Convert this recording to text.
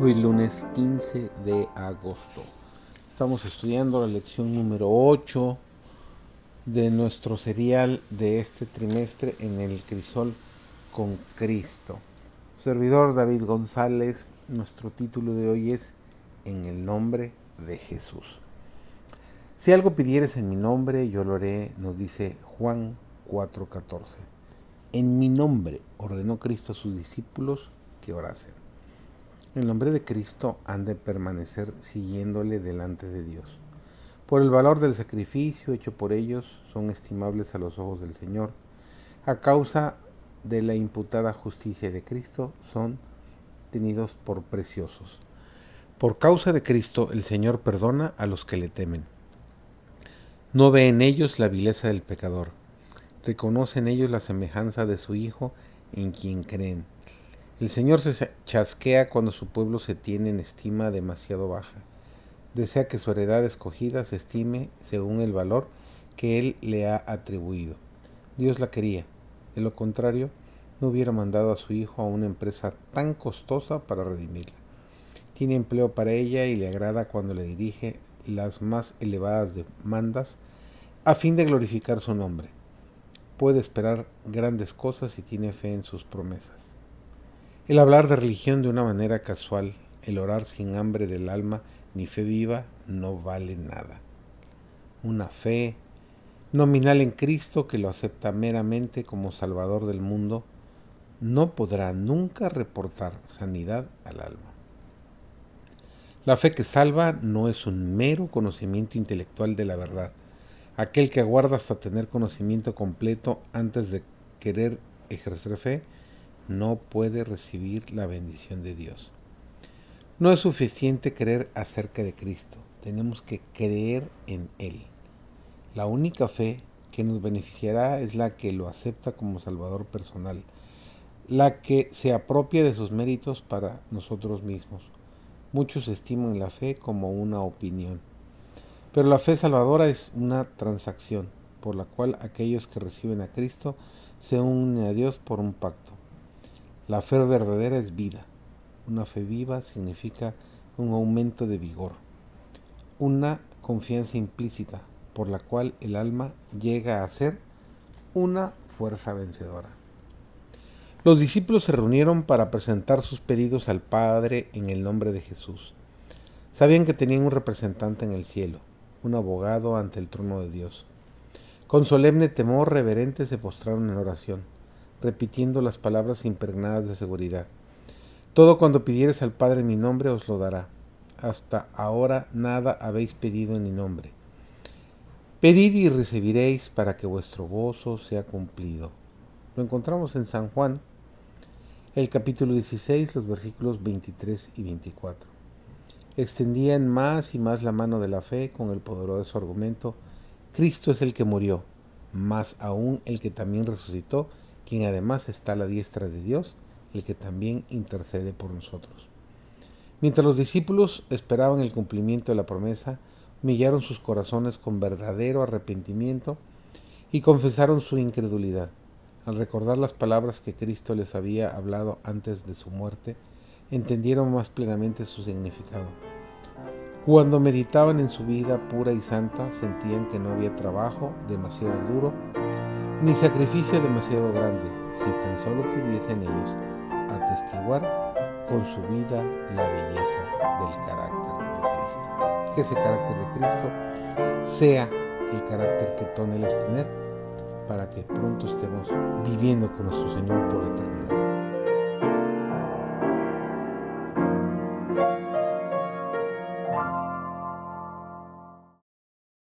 Hoy lunes 15 de agosto. Estamos estudiando la lección número 8 de nuestro serial de este trimestre en el crisol con Cristo. Servidor David González, nuestro título de hoy es En el nombre de Jesús. Si algo pidieres en mi nombre, yo lo haré, nos dice Juan 4:14. En mi nombre ordenó Cristo a sus discípulos que orasen. El nombre de Cristo han de permanecer siguiéndole delante de Dios. Por el valor del sacrificio hecho por ellos, son estimables a los ojos del Señor. A causa de la imputada justicia de Cristo, son tenidos por preciosos. Por causa de Cristo, el Señor perdona a los que le temen. No ve en ellos la vileza del pecador. Reconoce en ellos la semejanza de su Hijo en quien creen el Señor se chasquea cuando su pueblo se tiene en estima demasiado baja. Desea que su heredad escogida se estime según el valor que Él le ha atribuido. Dios la quería. De lo contrario, no hubiera mandado a su hijo a una empresa tan costosa para redimirla. Tiene empleo para ella y le agrada cuando le dirige las más elevadas demandas a fin de glorificar su nombre. Puede esperar grandes cosas y tiene fe en sus promesas. El hablar de religión de una manera casual, el orar sin hambre del alma ni fe viva, no vale nada. Una fe nominal en Cristo que lo acepta meramente como Salvador del mundo, no podrá nunca reportar sanidad al alma. La fe que salva no es un mero conocimiento intelectual de la verdad, aquel que aguarda hasta tener conocimiento completo antes de querer ejercer fe, no puede recibir la bendición de Dios. No es suficiente creer acerca de Cristo, tenemos que creer en Él. La única fe que nos beneficiará es la que lo acepta como Salvador personal, la que se apropia de sus méritos para nosotros mismos. Muchos estiman la fe como una opinión, pero la fe salvadora es una transacción por la cual aquellos que reciben a Cristo se unen a Dios por un pacto. La fe verdadera es vida. Una fe viva significa un aumento de vigor, una confianza implícita por la cual el alma llega a ser una fuerza vencedora. Los discípulos se reunieron para presentar sus pedidos al Padre en el nombre de Jesús. Sabían que tenían un representante en el cielo, un abogado ante el trono de Dios. Con solemne temor reverente se postraron en oración repitiendo las palabras impregnadas de seguridad. Todo cuando pidieres al Padre mi nombre os lo dará. Hasta ahora nada habéis pedido en mi nombre. Pedid y recibiréis para que vuestro gozo sea cumplido. Lo encontramos en San Juan, el capítulo 16, los versículos 23 y 24. Extendían más y más la mano de la fe con el poderoso argumento, Cristo es el que murió, más aún el que también resucitó quien además está a la diestra de Dios, el que también intercede por nosotros. Mientras los discípulos esperaban el cumplimiento de la promesa, humillaron sus corazones con verdadero arrepentimiento y confesaron su incredulidad. Al recordar las palabras que Cristo les había hablado antes de su muerte, entendieron más plenamente su significado. Cuando meditaban en su vida pura y santa, sentían que no había trabajo demasiado duro ni sacrificio demasiado grande, si tan solo pudiesen ellos atestiguar con su vida la belleza del carácter de Cristo. Que ese carácter de Cristo sea el carácter que tú anhelas tener para que pronto estemos viviendo con nuestro Señor por eternidad.